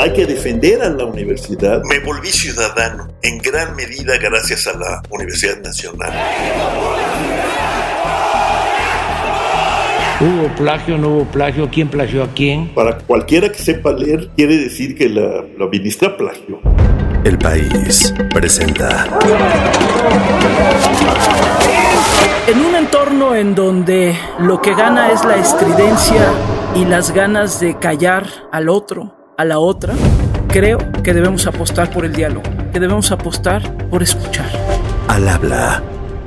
Hay que defender a la universidad. Me volví ciudadano en gran medida gracias a la Universidad Nacional. ¿Hubo plagio, no hubo plagio? ¿Quién plagió a quién? Para cualquiera que sepa leer, quiere decir que la, la ministra plagió. El país presenta. En un entorno en donde lo que gana es la estridencia y las ganas de callar al otro, a la otra, creo que debemos apostar por el diálogo, que debemos apostar por escuchar. Al habla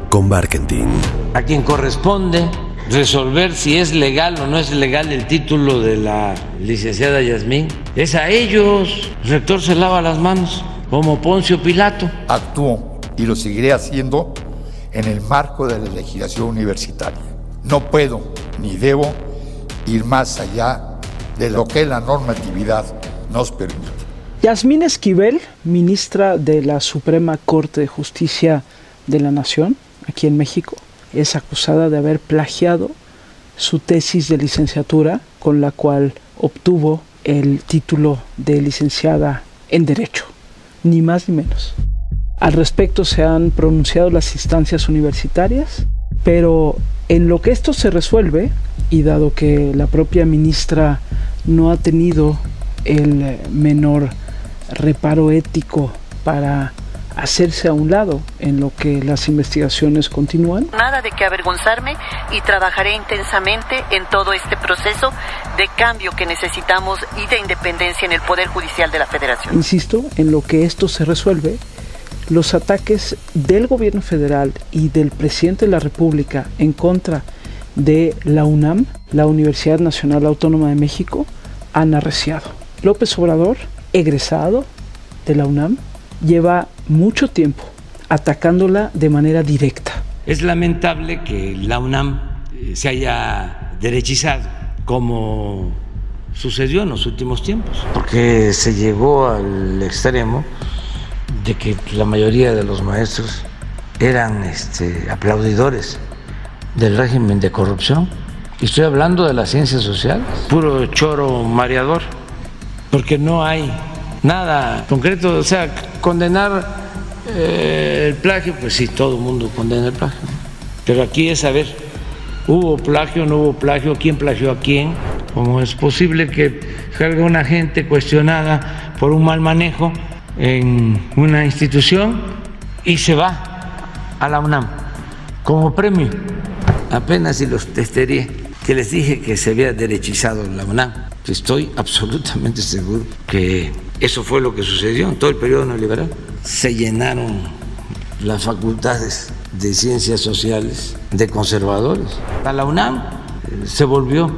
con Barkentin. A quien corresponde resolver si es legal o no es legal el título de la licenciada Yasmín. Es a ellos. El rector se lava las manos como Poncio Pilato. Actúo y lo seguiré haciendo en el marco de la legislación universitaria. No puedo ni debo ir más allá de lo que la normatividad nos permite. Yasmín Esquivel, ministra de la Suprema Corte de Justicia de la Nación, aquí en México, es acusada de haber plagiado su tesis de licenciatura con la cual obtuvo el título de licenciada en Derecho, ni más ni menos. Al respecto se han pronunciado las instancias universitarias, pero en lo que esto se resuelve, y dado que la propia ministra no ha tenido el menor reparo ético para hacerse a un lado en lo que las investigaciones continúan. Nada de que avergonzarme y trabajaré intensamente en todo este proceso de cambio que necesitamos y de independencia en el Poder Judicial de la Federación. Insisto, en lo que esto se resuelve, los ataques del gobierno federal y del presidente de la República en contra de la UNAM, la Universidad Nacional Autónoma de México, han arreciado. López Obrador, egresado de la UNAM, lleva mucho tiempo atacándola de manera directa. Es lamentable que la UNAM eh, se haya derechizado, como sucedió en los últimos tiempos, porque se llegó al extremo de que la mayoría de los maestros eran este, aplaudidores del régimen de corrupción. Y estoy hablando de las ciencias sociales, puro choro mareador, porque no hay nada concreto, o sea, condenar eh, el plagio, pues sí, todo el mundo condena el plagio. Pero aquí es saber, ¿hubo plagio, no hubo plagio? ¿Quién plagió a quién? ¿Cómo es posible que salga una gente cuestionada por un mal manejo en una institución y se va a la UNAM como premio? Apenas si los testería que les dije que se había derechizado la UNAM. Estoy absolutamente seguro que eso fue lo que sucedió en todo el periodo neoliberal. Se llenaron las facultades de ciencias sociales de conservadores. La UNAM eh, se volvió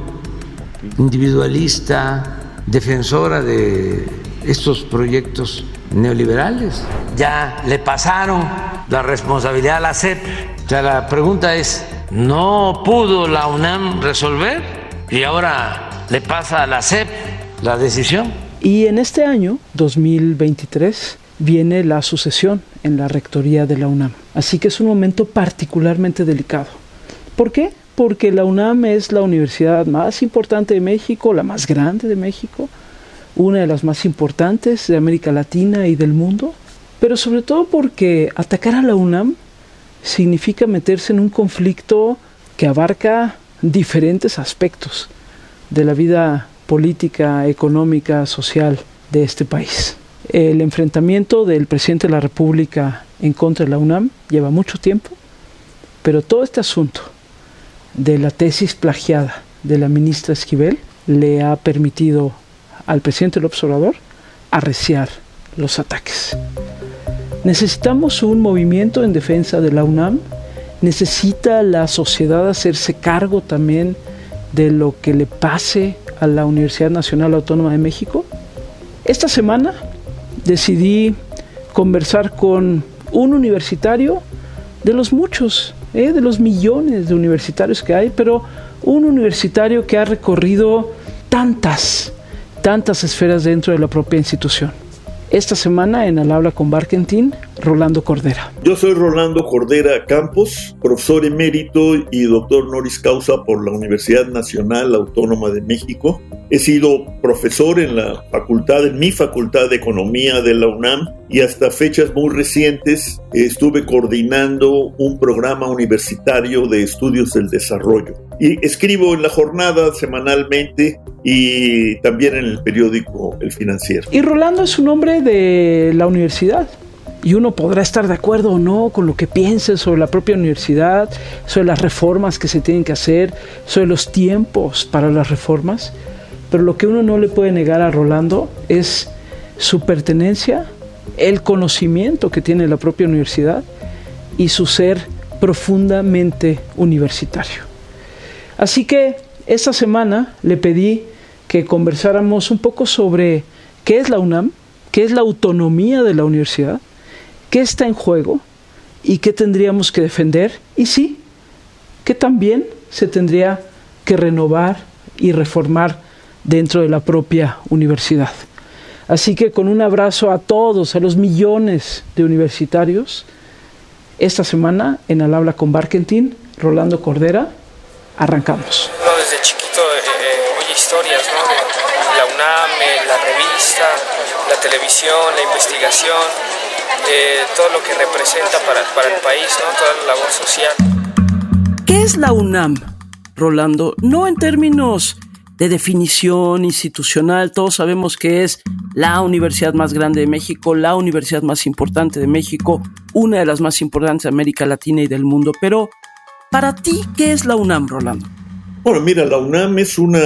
individualista, defensora de estos proyectos neoliberales. Ya le pasaron la responsabilidad a la CEP. O sea, la pregunta es, ¿no pudo la UNAM resolver? Y ahora le pasa a la CEP la decisión. Y en este año, 2023, viene la sucesión en la rectoría de la UNAM. Así que es un momento particularmente delicado. ¿Por qué? Porque la UNAM es la universidad más importante de México, la más grande de México, una de las más importantes de América Latina y del mundo, pero sobre todo porque atacar a la UNAM significa meterse en un conflicto que abarca diferentes aspectos de la vida política, económica, social de este país. El enfrentamiento del presidente de la República en contra de la UNAM lleva mucho tiempo, pero todo este asunto de la tesis plagiada de la ministra Esquivel le ha permitido al presidente López Obrador arreciar los ataques. Necesitamos un movimiento en defensa de la UNAM, necesita la sociedad hacerse cargo también de lo que le pase a la Universidad Nacional Autónoma de México. Esta semana decidí conversar con un universitario de los muchos, ¿eh? de los millones de universitarios que hay, pero un universitario que ha recorrido tantas, tantas esferas dentro de la propia institución. Esta semana en Al Habla con Barkentin, Rolando Cordera. Yo soy Rolando Cordera Campos, profesor emérito y doctor Noris causa por la Universidad Nacional Autónoma de México. He sido profesor en la facultad, en mi facultad de Economía de la UNAM y hasta fechas muy recientes estuve coordinando un programa universitario de estudios del desarrollo. Y escribo en la jornada semanalmente y también en el periódico El Financiero. Y Rolando es un hombre de la universidad. Y uno podrá estar de acuerdo o no con lo que piense sobre la propia universidad, sobre las reformas que se tienen que hacer, sobre los tiempos para las reformas. Pero lo que uno no le puede negar a Rolando es su pertenencia, el conocimiento que tiene la propia universidad y su ser profundamente universitario. Así que esta semana le pedí que conversáramos un poco sobre qué es la UNAM, qué es la autonomía de la universidad, qué está en juego y qué tendríamos que defender y sí, que también se tendría que renovar y reformar dentro de la propia universidad. Así que con un abrazo a todos, a los millones de universitarios, esta semana en Al Habla con Barkentin, Rolando Cordera, arrancamos. desde chiquito eh, eh, oye historias, ¿no? La UNAM, eh, la revista, la televisión, la investigación, todo lo que representa para, para el país, ¿no? Toda la labor social. ¿Qué es la UNAM, Rolando? No en términos de definición institucional. Todos sabemos que es la universidad más grande de México, la universidad más importante de México, una de las más importantes de América Latina y del mundo. Pero, para ti, ¿qué es la UNAM, Rolando? Bueno, mira, la UNAM es una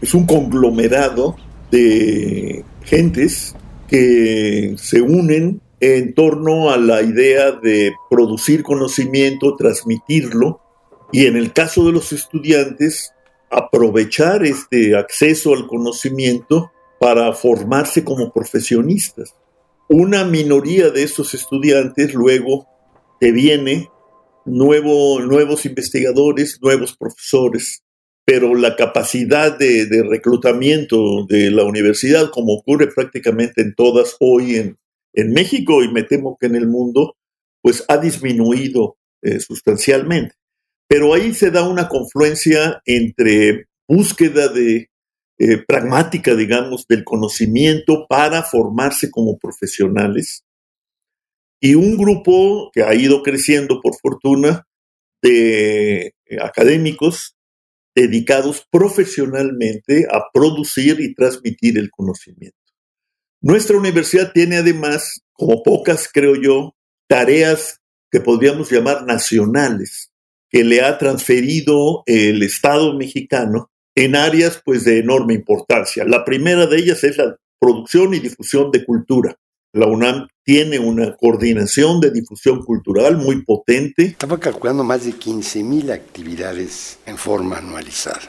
es un conglomerado de gentes que se unen en torno a la idea de producir conocimiento, transmitirlo, y en el caso de los estudiantes, aprovechar este acceso al conocimiento para formarse como profesionistas. Una minoría de estos estudiantes luego deviene nuevo, nuevos investigadores, nuevos profesores, pero la capacidad de, reclutamiento de la universidad, como ocurre prácticamente en todas hoy en, México y me temo que en el mundo, pues ha disminuido eh, sustancialmente. Pero ahí se da una confluencia entre búsqueda de eh, pragmática, digamos, del conocimiento para formarse como profesionales y un grupo que ha ido creciendo por fortuna de eh, académicos dedicados profesionalmente a producir y transmitir el conocimiento. Nuestra universidad tiene además, como pocas creo yo, tareas que podríamos llamar nacionales que le ha transferido el Estado mexicano en áreas pues de enorme importancia. La primera de ellas es la producción y difusión de cultura. La UNAM tiene una coordinación de difusión cultural muy potente. Estaba calculando más de 15 mil actividades en forma anualizada.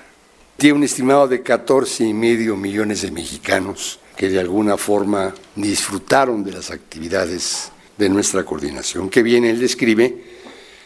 Tiene un estimado de 14 y medio millones de mexicanos que de alguna forma disfrutaron de las actividades de nuestra coordinación, que bien él describe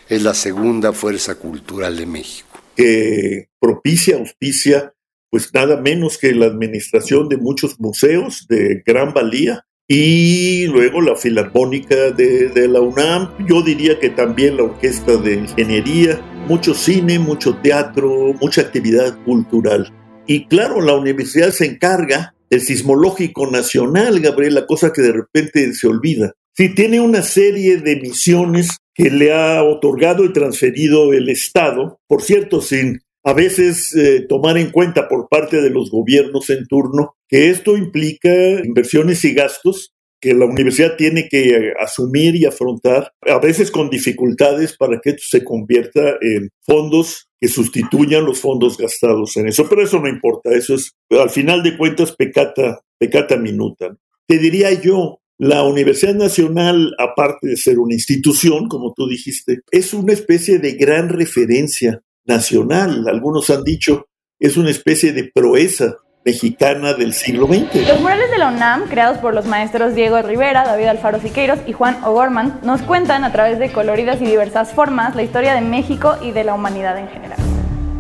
es la segunda fuerza cultural de México. Que propicia, auspicia, pues nada menos que la administración de muchos museos de gran valía y luego la Filarmónica de, la UNAM, yo diría que también la Orquesta de Ingeniería, mucho cine, mucho teatro, mucha actividad cultural. Y claro, la universidad se encarga del sismológico nacional, Gabriela, cosa que de repente se olvida. Sí, tiene una serie de misiones que le ha otorgado y transferido el Estado, por cierto, sin a veces eh, tomar en cuenta por parte de los gobiernos en turno que esto implica inversiones y gastos que la universidad tiene que eh, asumir y afrontar, a veces con dificultades para que esto se convierta en fondos que sustituyan los fondos gastados en eso. Pero eso no importa, eso es, al final de cuentas, pecata, pecata minuta. Te diría yo, la Universidad Nacional, aparte de ser una institución, como tú dijiste, es una especie de gran referencia nacional. Algunos han dicho, es una especie de proeza mexicana del siglo XX. Los murales de la UNAM, creados por los maestros Diego Rivera, David Alfaro Siqueiros y Juan O'Gorman, nos cuentan a través de coloridas y diversas formas la historia de México y de la humanidad en general.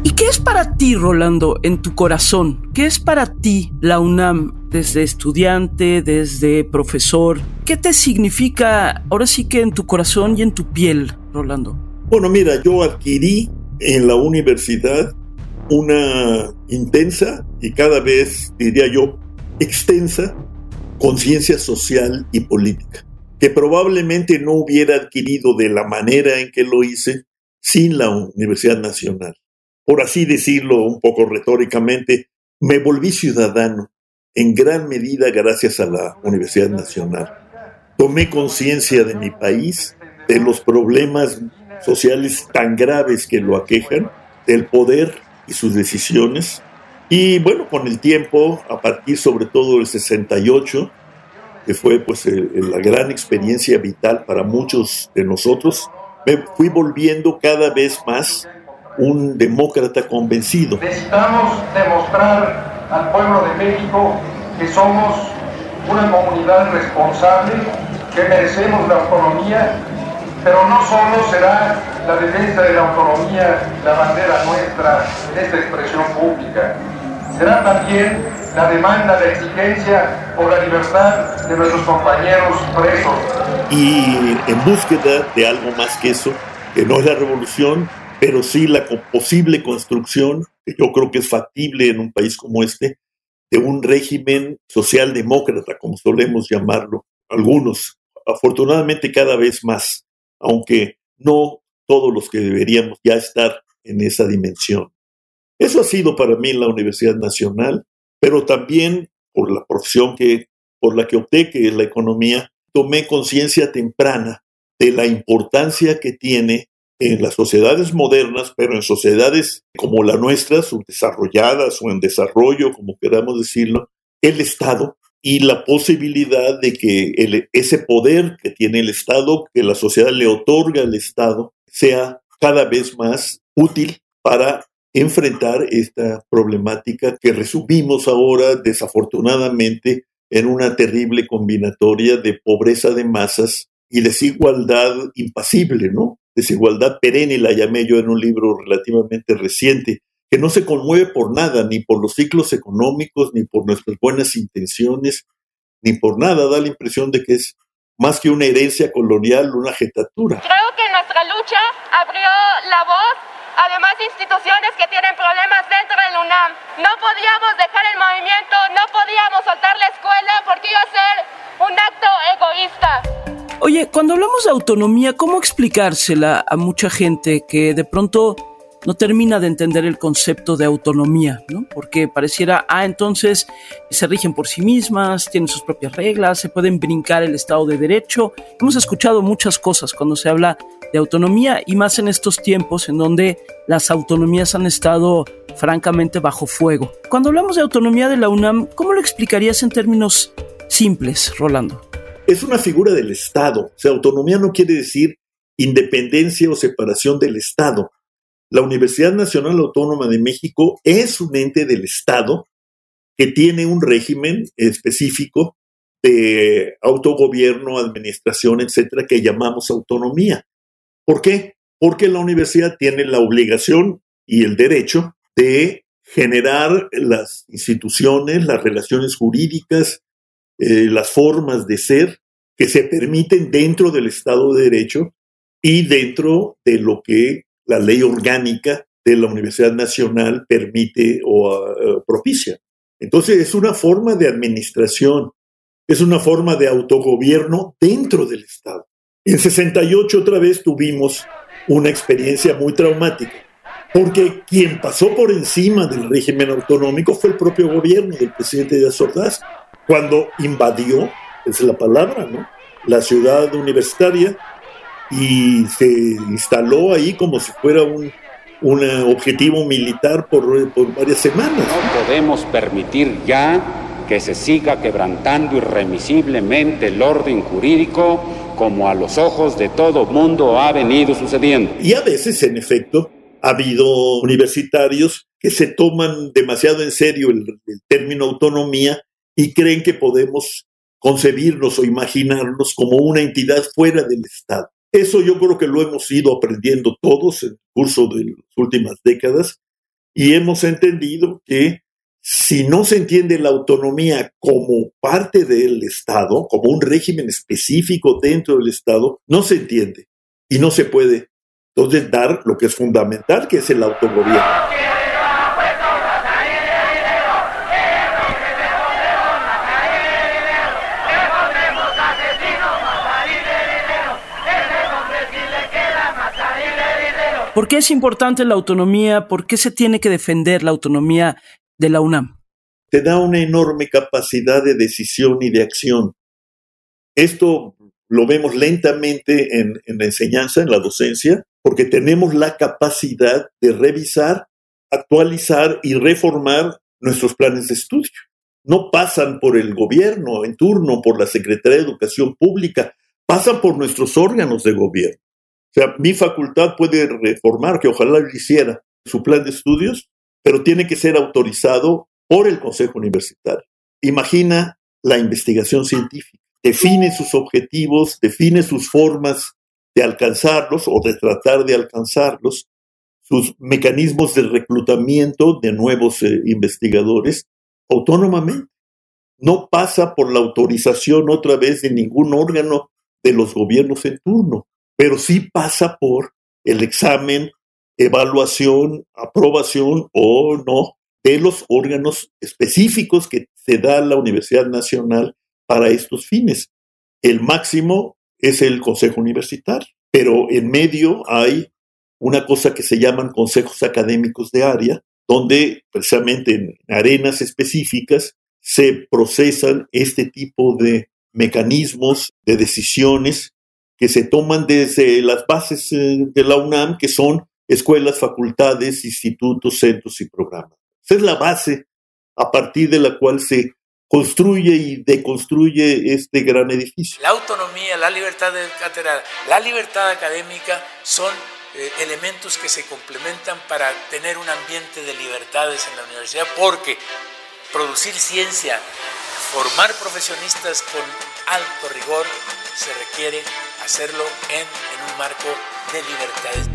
¿Y qué es para ti, Rolando, en tu corazón? ¿Qué es para ti la UNAM desde estudiante, desde profesor? ¿Qué te significa ahora sí que en tu corazón y en tu piel, Rolando? Bueno, mira, yo adquirí en la universidad una intensa y cada vez, diría yo, extensa conciencia social y política, que probablemente no hubiera adquirido de la manera en que lo hice sin la Universidad Nacional. Por así decirlo un poco retóricamente, me volví ciudadano en gran medida gracias a la Universidad Nacional. Tomé conciencia de mi país, de los problemas sociales tan graves que lo aquejan, del poder y sus decisiones. Y bueno, con el tiempo, a partir sobre todo del 68, que fue pues la gran experiencia vital para muchos de nosotros, me fui volviendo cada vez más un demócrata convencido. Necesitamos demostrar al pueblo de México que somos una comunidad responsable, que merecemos la autonomía, pero no solo será la defensa de la autonomía la bandera nuestra en esta expresión pública, será también la demanda, la exigencia por la libertad de nuestros compañeros presos. Y en búsqueda de algo más que eso, que no es la revolución, pero sí la posible construcción, que yo creo que es factible en un país como este, de un régimen socialdemócrata, como solemos llamarlo algunos, afortunadamente cada vez más, aunque no todos los que deberíamos ya estar en esa dimensión. Eso ha sido para mí la Universidad Nacional, pero también por la profesión que, por la que opté, que es la economía, tomé conciencia temprana de la importancia que tiene en las sociedades modernas, pero en sociedades como la nuestra, subdesarrolladas o en desarrollo, como queramos decirlo, el Estado y la posibilidad de que ese poder que tiene el Estado, que la sociedad le otorga al Estado, sea cada vez más útil para enfrentar esta problemática que resumimos ahora desafortunadamente en una terrible combinatoria de pobreza de masas y desigualdad impasible, ¿no? desigualdad perenne, la llamé yo en un libro relativamente reciente, que no se conmueve por nada, ni por los ciclos económicos, ni por nuestras buenas intenciones, ni por nada. Da la impresión de que es más que una herencia colonial, una jetatura. Creo que nuestra lucha abrió la voz a demás instituciones que tienen problemas dentro del UNAM. No podíamos dejar el movimiento, no podíamos soltar la escuela porque iba a ser un acto egoísta. Oye, cuando hablamos de autonomía, ¿cómo explicársela a mucha gente que de pronto no termina de entender el concepto de autonomía, ¿no? Porque pareciera, ah, entonces se rigen por sí mismas, tienen sus propias reglas, se pueden brincar el Estado de Derecho. Hemos escuchado muchas cosas cuando se habla de autonomía y más en estos tiempos en donde las autonomías han estado francamente bajo fuego. Cuando hablamos de autonomía de la UNAM, ¿cómo lo explicarías en términos simples, Rolando? es una figura del Estado. O sea, autonomía no quiere decir independencia o separación del Estado. La Universidad Nacional Autónoma de México es un ente del Estado que tiene un régimen específico de autogobierno, administración, etcétera, que llamamos autonomía. ¿Por qué? Porque la universidad tiene la obligación y el derecho de generar las instituciones, las relaciones jurídicas, eh, las formas de ser que se permiten dentro del Estado de Derecho y dentro de lo que la ley orgánica de la Universidad Nacional permite o uh, propicia. Entonces es una forma de administración, es una forma de autogobierno dentro del Estado. En 68 otra vez tuvimos una experiencia muy traumática, porque quien pasó por encima del régimen autonómico fue el propio gobierno del presidente de Ordaz cuando invadió, es la palabra. La ciudad universitaria y se instaló ahí como si fuera un, un objetivo militar por, por varias semanas. No podemos permitir ya que se siga quebrantando irremisiblemente el orden jurídico como a los ojos de todo mundo ha venido sucediendo. Y a veces, en efecto, ha habido universitarios que se toman demasiado en serio el, el término autonomía y creen que podemos concebirnos o imaginarnos como una entidad fuera del Estado. Eso yo creo que lo hemos ido aprendiendo todos en el curso de las últimas décadas y hemos entendido que si no se entiende la autonomía como parte del Estado, como un régimen específico dentro del Estado, no se entiende y no se puede entonces dar lo que es fundamental, que es el autogobierno. ¿Por qué es importante la autonomía? ¿Por qué se tiene que defender la autonomía de la UNAM? Te da una enorme capacidad de decisión y de acción. Esto lo vemos lentamente en, la enseñanza, en la docencia, porque tenemos la capacidad de revisar, actualizar y reformar nuestros planes de estudio. No pasan por el gobierno en turno, por la Secretaría de Educación Pública, pasan por nuestros órganos de gobierno. O sea, mi facultad puede reformar, que ojalá lo hiciera, su plan de estudios, pero tiene que ser autorizado por el Consejo Universitario. Imagina la investigación científica. Define sus objetivos, define sus formas de alcanzarlos o de tratar de alcanzarlos, sus mecanismos de reclutamiento de nuevos eh, investigadores autónomamente. No pasa por la autorización otra vez de ningún órgano de los gobiernos en turno pero sí pasa por el examen, evaluación, aprobación o no de los órganos específicos que se da la Universidad Nacional para estos fines. El máximo es el Consejo Universitario, pero en medio hay una cosa que se llaman consejos académicos de área, donde precisamente en arenas específicas se procesan este tipo de mecanismos de decisiones que se toman desde las bases eh, de la UNAM, que son escuelas, facultades, institutos, centros y programas. Esa es la base a partir de la cual se construye y deconstruye este gran edificio. La autonomía, la libertad de cátedra, la libertad académica son eh, elementos que se complementan para tener un ambiente de libertades en la universidad, porque producir ciencia, formar profesionistas con alto rigor, se requiere hacerlo en, un marco de libertades.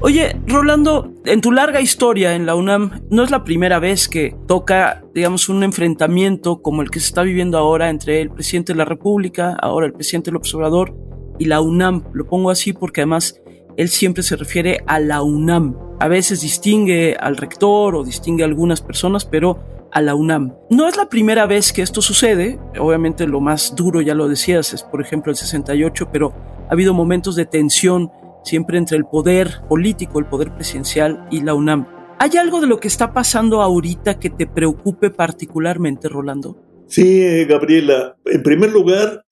Oye, Rolando, en tu larga historia en la UNAM, no es la primera vez que toca, digamos, un enfrentamiento como el que se está viviendo ahora entre el presidente de la República, ahora el presidente del Observador, y la UNAM. Lo pongo así porque además él siempre se refiere a la UNAM. A veces distingue al rector o distingue a algunas personas, pero a la UNAM. No es la primera vez que esto sucede, obviamente lo más duro, ya lo decías, es por ejemplo el 68, pero ha habido momentos de tensión siempre entre el poder político, el poder presidencial y la UNAM. ¿Hay algo de lo que está pasando ahorita que te preocupe particularmente, Rolando? Sí, Gabriela. En primer lugar,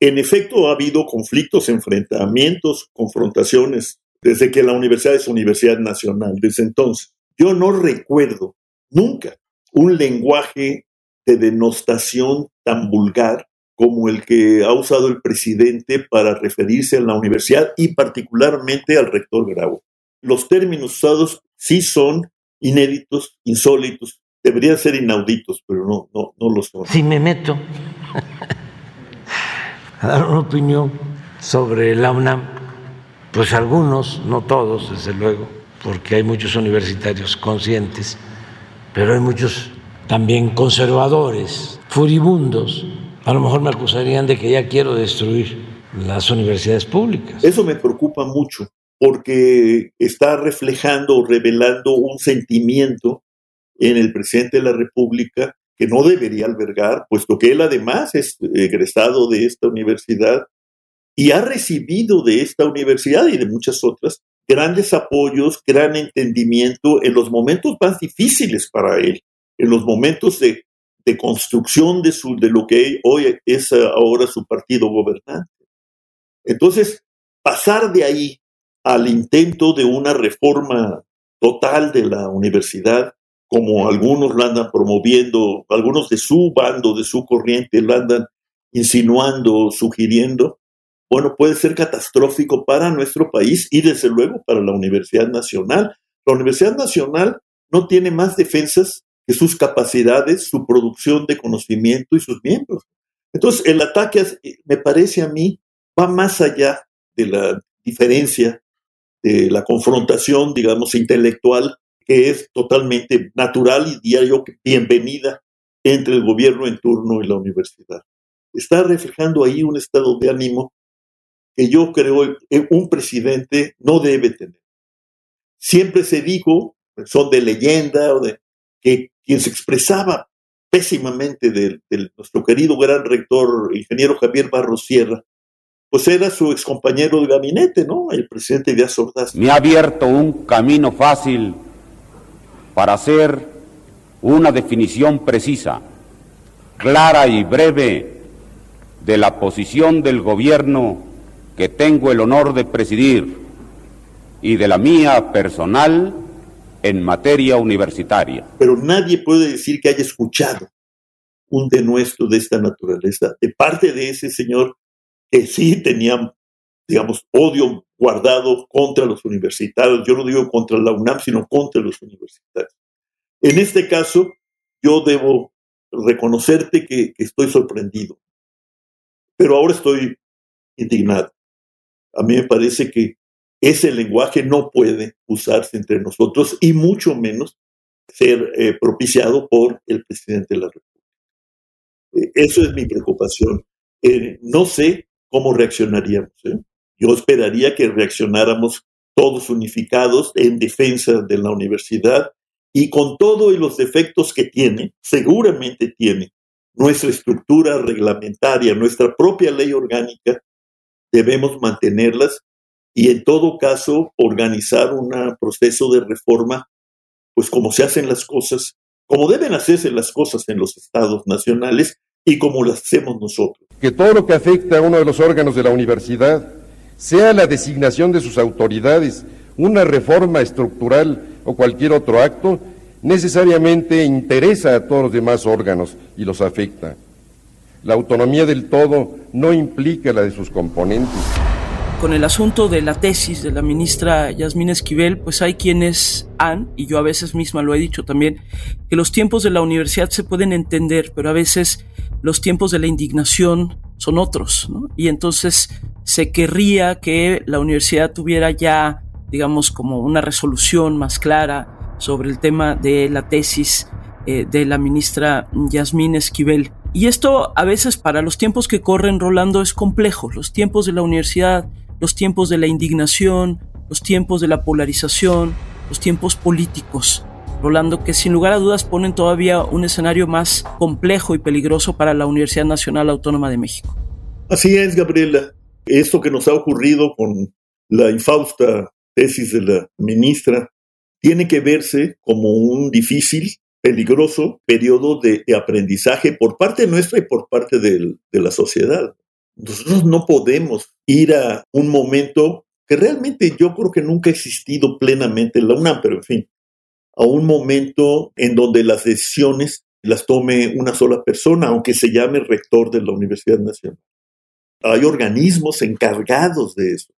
en efecto ha habido conflictos, enfrentamientos, confrontaciones desde que la universidad es Universidad Nacional, desde entonces. Yo no recuerdo nunca un lenguaje de denostación tan vulgar como el que ha usado el presidente para referirse a la universidad y particularmente al rector Grau. Los términos usados sí son inéditos, insólitos, deberían ser inauditos, pero no, no, no lo son. Si me meto a dar una opinión sobre la UNAM, pues algunos, no todos, desde luego, porque hay muchos universitarios conscientes pero hay muchos también conservadores, furibundos. A lo mejor me acusarían de que ya quiero destruir las universidades públicas. Eso me preocupa mucho porque está reflejando o revelando un sentimiento en el presidente de la República que no debería albergar, puesto que él además es egresado de esta universidad y ha recibido de esta universidad y de muchas otras grandes apoyos, gran entendimiento en los momentos más difíciles para él, en los momentos de, construcción de, su, de lo que hoy es ahora su partido gobernante. Entonces, pasar de ahí al intento de una reforma total de la universidad, como algunos la andan promoviendo, algunos de su bando, de su corriente, la andan insinuando, sugiriendo, bueno, puede ser catastrófico para nuestro país y desde luego para la Universidad Nacional. La Universidad Nacional no tiene más defensas que sus capacidades, su producción de conocimiento y sus miembros. Entonces, el ataque, me parece a mí, va más allá de la diferencia, de la confrontación, digamos, intelectual que es totalmente natural y diario bienvenida entre el gobierno en turno y la universidad. Está reflejando ahí un estado de ánimo que yo creo un presidente no debe tener. Siempre se dijo, son de leyenda, o de, que quien se expresaba pésimamente de, nuestro querido gran rector, ingeniero Javier Barros Sierra, pues era su excompañero de gabinete, ¿no? El presidente Díaz Ordaz. Me ha abierto un camino fácil para hacer una definición precisa, clara y breve de la posición del gobierno que tengo el honor de presidir y de la mía personal en materia universitaria. Pero nadie puede decir que haya escuchado un denuesto de esta naturaleza de parte de ese señor que sí tenía, digamos, odio guardado contra los universitarios. Yo no digo contra la UNAM, sino contra los universitarios. En este caso, yo debo reconocerte que, estoy sorprendido, pero ahora estoy indignado. A mí me parece que ese lenguaje no puede usarse entre nosotros y mucho menos ser eh, propiciado por el presidente de la República. Eh, eso es mi preocupación. Eh, no sé ¿cómo reaccionaríamos? Yo esperaría que reaccionáramos todos unificados en defensa de la universidad y con todos los defectos que tiene, seguramente tiene, nuestra estructura reglamentaria, nuestra propia ley orgánica, debemos mantenerlas y en todo caso organizar un proceso de reforma, pues como se hacen las cosas, como deben hacerse las cosas en los estados nacionales y como las hacemos nosotros que todo lo que afecta a uno de los órganos de la universidad, sea la designación de sus autoridades, una reforma estructural o cualquier otro acto, necesariamente interesa a todos los demás órganos y los afecta. La autonomía del todo no implica la de sus componentes. Con el asunto de la tesis de la ministra Yasmín Esquivel, pues hay quienes han, y yo a veces misma lo he dicho también, que los tiempos de la universidad se pueden entender, pero a veces los tiempos de la indignación son otros, ¿no? Y entonces se querría que la universidad tuviera ya, digamos, como una resolución más clara sobre el tema de la tesis eh, de la ministra Yasmín Esquivel. Y esto a veces para los tiempos que corren, Rolando, es complejo. Los tiempos de la universidad, los tiempos de la indignación, los tiempos de la polarización, los tiempos políticos. Rolando, que sin lugar a dudas ponen todavía un escenario más complejo y peligroso para la Universidad Nacional Autónoma de México. Así es, Gabriela. Esto que nos ha ocurrido con la infausta tesis de la ministra tiene que verse como un difícil, peligroso periodo de, aprendizaje por parte nuestra y por parte de la sociedad. Nosotros no podemos ir a un momento que realmente yo creo que nunca ha existido plenamente en la UNAM, pero en fin, a un momento en donde las decisiones las tome una sola persona, aunque se llame rector de la Universidad Nacional. Hay organismos encargados de eso.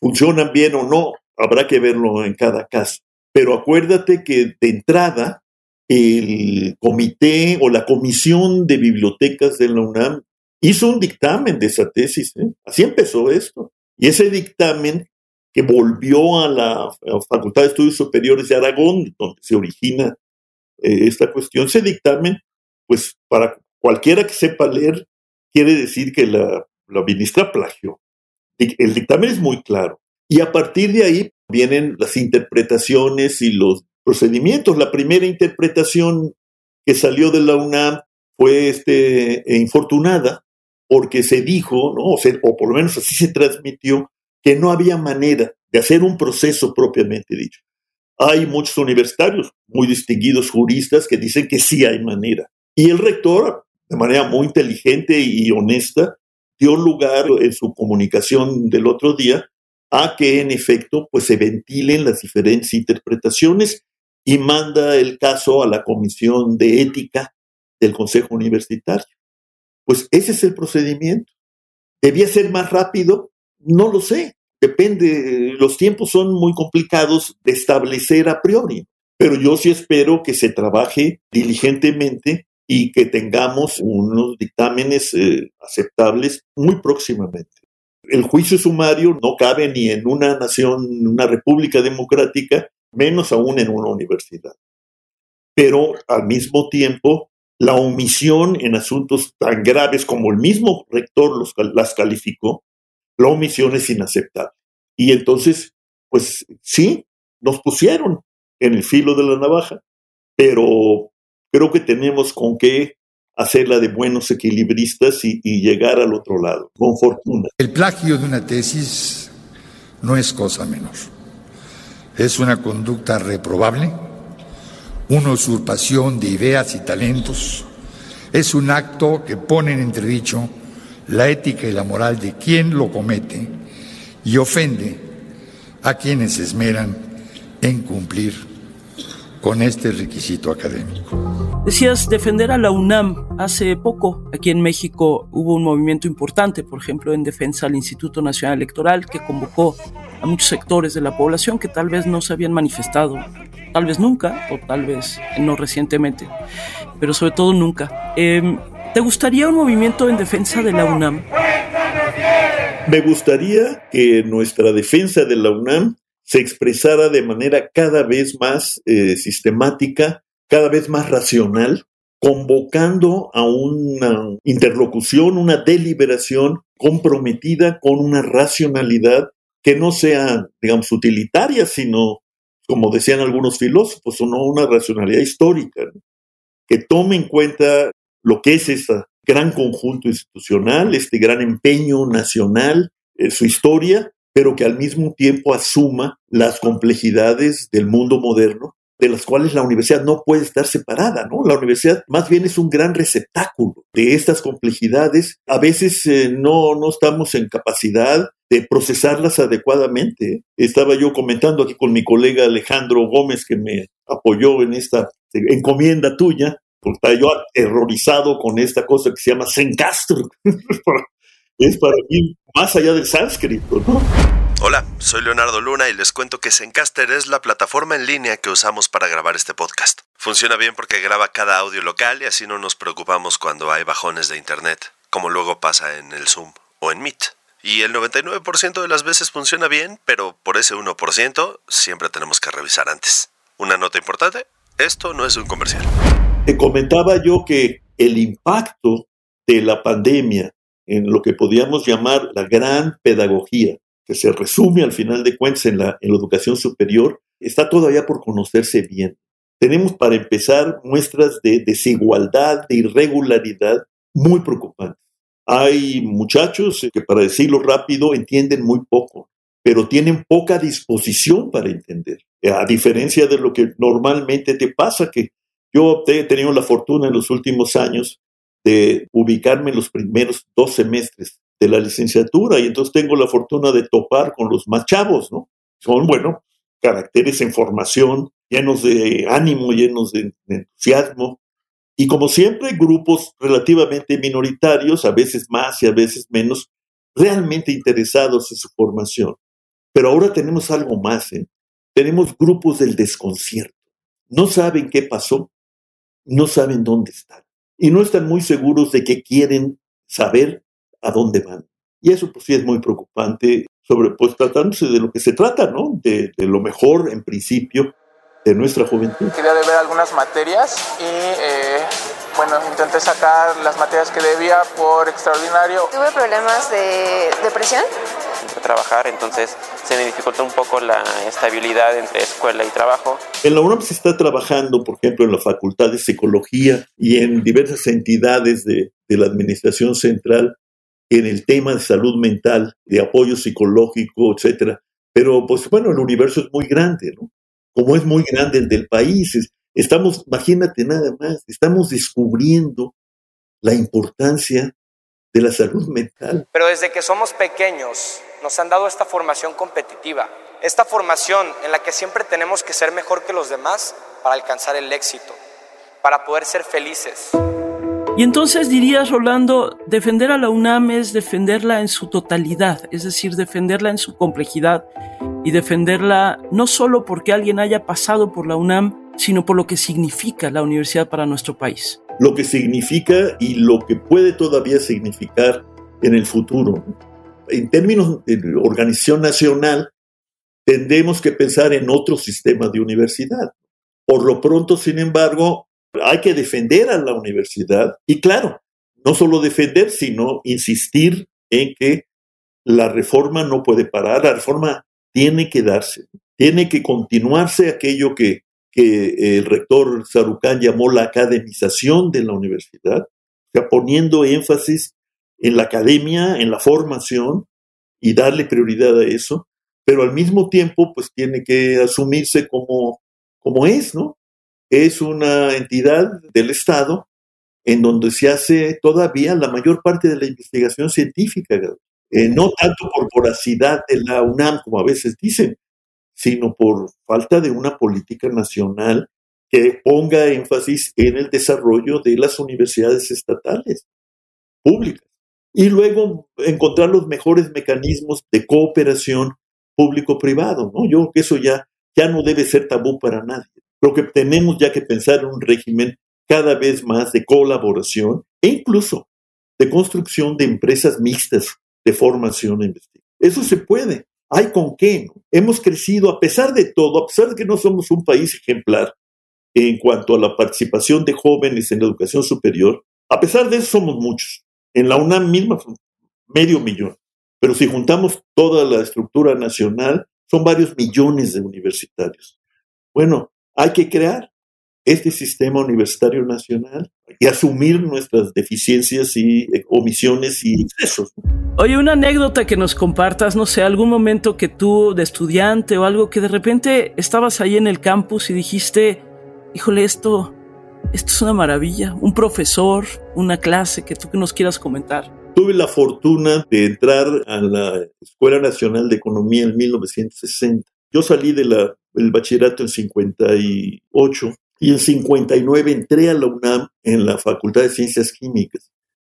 ¿Funcionan bien o no? Habrá que verlo en cada caso. Pero acuérdate que de entrada el comité o la comisión de bibliotecas de la UNAM hizo un dictamen de esa tesis. ¿eh? Así empezó esto. Y ese dictamen que volvió a la, Facultad de Estudios Superiores de Aragón, donde se origina eh, esta cuestión. Ese dictamen, pues para cualquiera que sepa leer, quiere decir que la, la ministra plagió. El dictamen es muy claro. Y a partir de ahí vienen las interpretaciones y los procedimientos. La primera interpretación que salió de la UNAM fue este, infortunada porque se dijo, ¿no? o, o por lo menos así se transmitió, que no había manera de hacer un proceso propiamente dicho. Hay muchos universitarios, muy distinguidos juristas, que dicen que sí hay manera. Y el rector, de manera muy inteligente y honesta, dio lugar en su comunicación del otro día a que en efecto pues se ventilen las diferentes interpretaciones y manda el caso a la Comisión de Ética del Consejo Universitario. Pues ese es el procedimiento. ¿Debía ser más rápido? No lo sé, depende, los tiempos son muy complicados de establecer a priori, pero yo sí espero que se trabaje diligentemente y que tengamos unos dictámenes eh, aceptables muy próximamente. El juicio sumario no cabe ni en una nación, una república democrática, menos aún en una universidad. Pero al mismo tiempo, la omisión en asuntos tan graves como el mismo rector los, las calificó, la omisión es inaceptable. Y entonces, pues sí, nos pusieron en el filo de la navaja, pero creo que tenemos con qué hacerla de buenos equilibristas y, y, llegar al otro lado, con fortuna. El plagio de una tesis no es cosa menor. Es una conducta reprobable, una usurpación de ideas y talentos. Es un acto que pone en entredicho la ética y la moral de quien lo comete y ofende a quienes se esmeran en cumplir con este requisito académico. Decías defender a la UNAM. Hace poco, aquí en México, hubo un movimiento importante, por ejemplo, en defensa al Instituto Nacional Electoral, que convocó a muchos sectores de la población que tal vez no se habían manifestado, tal vez nunca, o tal vez no recientemente, pero sobre todo nunca. Eh, ¿Te gustaría un movimiento en defensa de la UNAM? Me gustaría que nuestra defensa de la UNAM se expresara de manera cada vez más eh, sistemática, cada vez más racional, convocando a una interlocución, una deliberación comprometida con una racionalidad que no sea, digamos, utilitaria, sino, como decían algunos filósofos, no una racionalidad histórica, que tome en cuenta lo que es este gran conjunto institucional, este gran empeño nacional, eh, su historia, pero que al mismo tiempo asuma las complejidades del mundo moderno, de las cuales la universidad no puede estar separada, ¿no? La universidad más bien es un gran receptáculo de estas complejidades. A veces eh, no, no estamos en capacidad de procesarlas adecuadamente. Estaba yo comentando aquí con mi colega Alejandro Gómez, que me apoyó en esta encomienda tuya, porque estaba yo aterrorizado con esta cosa que se llama Zencastro. es para mí más allá del sánscrito, ¿no? Hola, soy Leonardo Luna y les cuento que Zencaster es la plataforma en línea que usamos para grabar este podcast. Funciona bien porque graba cada audio local y así no nos preocupamos cuando hay bajones de internet, como luego pasa en el Zoom o en Meet. Y el 99% de las veces funciona bien, pero por ese 1% siempre tenemos que revisar antes. Una nota importante, esto no es un comercial. Te comentaba yo que el impacto de la pandemia en lo que podríamos llamar la gran pedagogía, se resume al final de cuentas en la, en la educación superior, está todavía por conocerse bien. Tenemos para empezar muestras de desigualdad, de irregularidad muy preocupantes. Hay muchachos que, para decirlo rápido, entienden muy poco, pero tienen poca disposición para entender. A diferencia de lo que normalmente te pasa, que yo he tenido la fortuna en los últimos años de ubicarme en los primeros dos semestres de la licenciatura y entonces tengo la fortuna de topar con los más chavos, ¿no? Son, bueno, caracteres en formación, llenos de ánimo, llenos de, entusiasmo. Y como siempre, grupos relativamente minoritarios, a veces más y a veces menos, realmente interesados en su formación. Pero ahora tenemos algo más, ¿eh? Tenemos grupos del desconcierto. No saben qué pasó, no saben dónde están y no están muy seguros de que quieren saber a dónde van. Y eso pues sí es muy preocupante, sobre pues tratándose de lo que se trata, ¿no? De, de lo mejor en principio de nuestra juventud. Quería ver algunas materias y eh, bueno, intenté sacar las materias que debía por extraordinario. Tuve problemas de depresión. Trabajar, entonces se me dificulta un poco la estabilidad entre escuela y trabajo. En la UNAM se está trabajando, por ejemplo, en la Facultad de Psicología y en diversas entidades de, de la Administración Central en el tema de salud mental, de apoyo psicológico, etcétera. Pero, pues bueno, el universo es muy grande, ¿no? Como es muy grande el del país, estamos, imagínate nada más, estamos descubriendo la importancia de la salud mental. Pero desde que somos pequeños nos han dado esta formación competitiva, esta formación en la que siempre tenemos que ser mejor que los demás para alcanzar el éxito, para poder ser felices. Y entonces dirías, Rolando, defender a la UNAM es defenderla en su totalidad, es decir, defenderla en su complejidad y defenderla no solo porque alguien haya pasado por la UNAM, sino por lo que significa la universidad para nuestro país. Lo que significa y lo que puede todavía significar en el futuro. En términos de organización nacional, tendremos que pensar en otro sistema de universidad. Por lo pronto, sin embargo, hay que defender a la universidad y claro, no solo defender, sino insistir en que la reforma no puede parar, la reforma tiene que darse, tiene que continuarse aquello que, el rector Sarucán llamó la academización de la universidad, o poniendo énfasis en la academia, en la formación y darle prioridad a eso, pero al mismo tiempo pues tiene que asumirse como, como es, ¿no? Es una entidad del Estado en donde se hace todavía la mayor parte de la investigación científica, eh, no tanto por voracidad de la UNAM, como a veces dicen, sino por falta de una política nacional que ponga énfasis en el desarrollo de las universidades estatales, públicas, y luego encontrar los mejores mecanismos de cooperación público-privado. ¿no? Yo creo que eso ya, ya no debe ser tabú para nadie. Creo que tenemos ya que pensar en un régimen cada vez más de colaboración e incluso de construcción de empresas mixtas de formación e investigación. Eso se puede. Hay con qué. Hemos crecido, a pesar de todo, a pesar de que no somos un país ejemplar en cuanto a la participación de jóvenes en la educación superior, a pesar de eso somos muchos. En la UNAM misma, medio millón. Pero si juntamos toda la estructura nacional, son varios millones de universitarios. Bueno, hay que crear este sistema universitario nacional y asumir nuestras deficiencias y eh, omisiones y excesos. Oye, una anécdota que nos compartas, no sé, algún momento que tú de estudiante o algo que de repente estabas ahí en el campus y dijiste, híjole, esto, esto es una maravilla, un profesor, una clase que tú que nos quieras comentar. Tuve la fortuna de entrar a la Escuela Nacional de Economía en 1960. Yo salí del bachillerato en 58 y en 59 entré a la UNAM en la Facultad de Ciencias Químicas.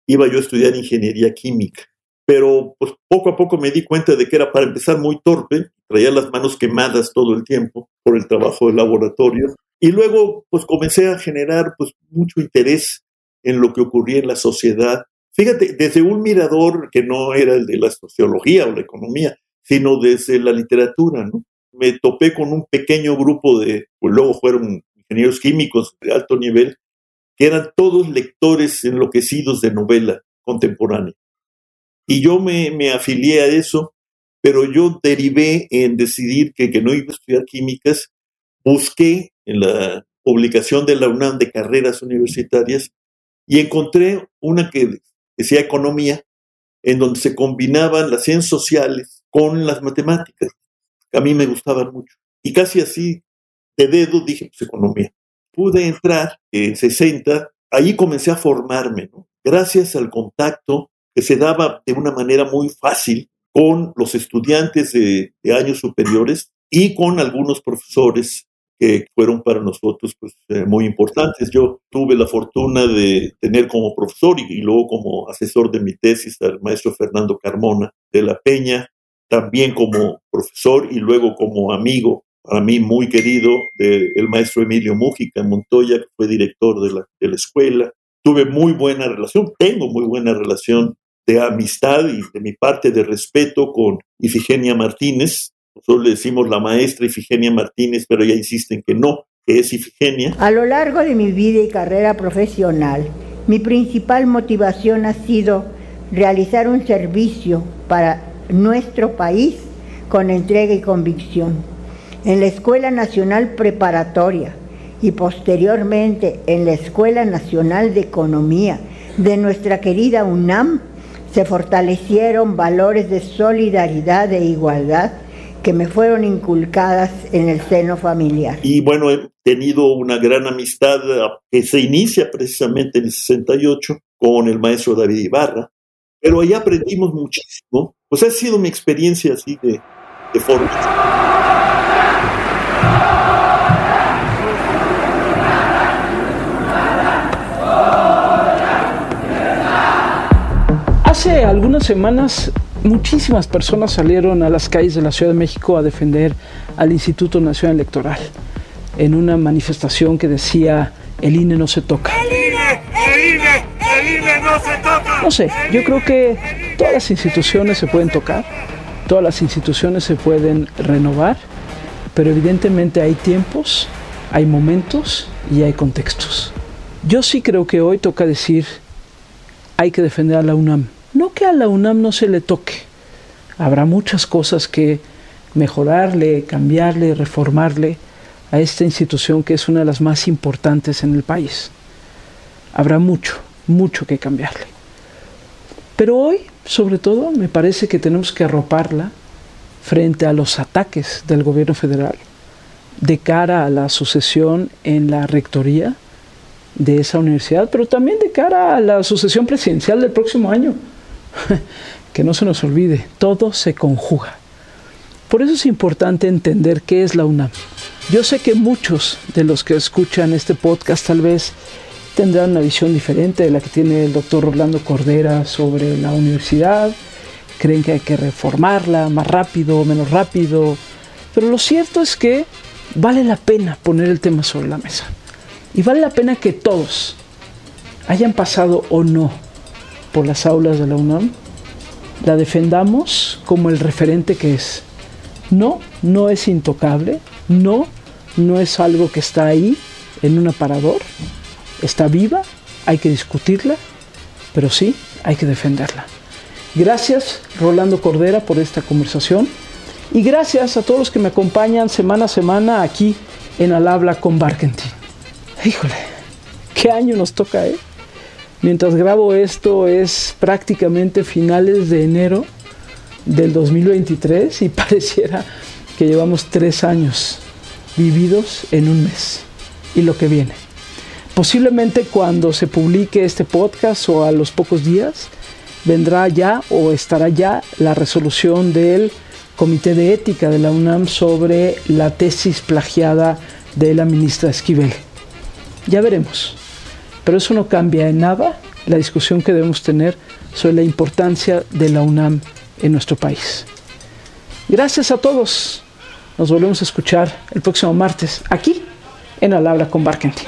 Iba yo a estudiar ingeniería química, pero pues poco a poco me di cuenta de que era para empezar muy torpe, traía las manos quemadas todo el tiempo por el trabajo de laboratorio y luego pues comencé a generar pues mucho interés en lo que ocurría en la sociedad. Fíjate, desde un mirador que no era el de la sociología o la economía, sino desde la literatura, ¿no? Me topé con un pequeño grupo de, pues luego fueron ingenieros químicos de alto nivel, que eran todos lectores enloquecidos de novela contemporánea. Y yo me, me afilié a eso, pero yo derivé en decidir que, que no iba a estudiar químicas, busqué en la publicación de la UNAM de carreras universitarias y encontré una que decía economía, en donde se combinaban las ciencias sociales con las matemáticas. A mí me gustaban mucho. Y casi así de dedo dije, pues economía. Pude entrar en 60, ahí comencé a formarme, gracias al contacto que se daba de una manera muy fácil con los estudiantes de, años superiores y con algunos profesores que fueron para nosotros pues, eh, muy importantes. Yo tuve la fortuna de tener como profesor y, y, luego como asesor de mi tesis al maestro Fernando Carmona de la Peña, también como profesor y luego como amigo para mí muy querido, del maestro Emilio Mújica en Montoya, que fue director de la, de la escuela. Tuve muy buena relación, tengo muy buena relación de amistad y de mi parte de respeto con Ifigenia Martínez. Nosotros le decimos la maestra Ifigenia Martínez, pero ella insisten que no, que es Ifigenia. A lo largo de mi vida y carrera profesional, mi principal motivación ha sido realizar un servicio para nuestro país con entrega y convicción en la Escuela Nacional Preparatoria y posteriormente en la Escuela Nacional de Economía de nuestra querida UNAM, se fortalecieron valores de solidaridad e igualdad que me fueron inculcadas en el seno familiar. Y bueno, he tenido una gran amistad que se inicia precisamente en el 68 con el maestro David Ibarra, pero ahí aprendimos muchísimo. Pues ha sido mi experiencia así de, de formación. Hace algunas semanas muchísimas personas salieron a las calles de la Ciudad de México a defender al Instituto Nacional Electoral en una manifestación que decía el INE no se toca. El INE, el INE no sé, yo creo que todas las instituciones se pueden tocar, todas las instituciones se pueden renovar, pero evidentemente hay tiempos, hay momentos y hay contextos. Yo sí creo que hoy toca decir, hay que defender a la UNAM. No que a la UNAM no se le toque. Habrá muchas cosas que mejorarle, cambiarle, reformarle a esta institución que es una de las más importantes en el país. Habrá mucho, mucho que cambiarle. Pero hoy, sobre todo, me parece que tenemos que arroparla frente a los ataques del gobierno federal de cara a la sucesión en la rectoría de esa universidad, pero también de cara a la sucesión presidencial del próximo año. que no se nos olvide, todo se conjuga. Por eso es importante entender qué es la UNAM. Yo sé que muchos de los que escuchan este podcast tal vez tendrán una visión diferente de la que tiene el doctor Orlando Cordera sobre la universidad, creen que hay que reformarla más rápido menos rápido, pero lo cierto es que vale la pena poner el tema sobre la mesa. Y vale la pena que todos hayan pasado o no por las aulas de la UNAM, la defendamos como el referente que es. No, no es intocable, no, no es algo que está ahí en un aparador, está viva, hay que discutirla, pero sí hay que defenderla. Gracias Rolando Cordera por esta conversación y gracias a todos los que me acompañan semana a semana aquí en Al Habla con Barkentin. Híjole, qué año nos toca, ¿eh? Mientras grabo esto es prácticamente finales de enero del 2023 y pareciera que llevamos tres años vividos en un mes y lo que viene. Posiblemente cuando se publique este podcast o a los pocos días vendrá ya o estará ya la resolución del Comité de Ética de la UNAM sobre la tesis plagiada de la ministra Esquivel. Ya veremos. Pero eso no cambia en nada la discusión que debemos tener sobre la importancia de la UNAM en nuestro país. Gracias a todos. Nos volvemos a escuchar el próximo martes aquí en Al Habla con Barkentin.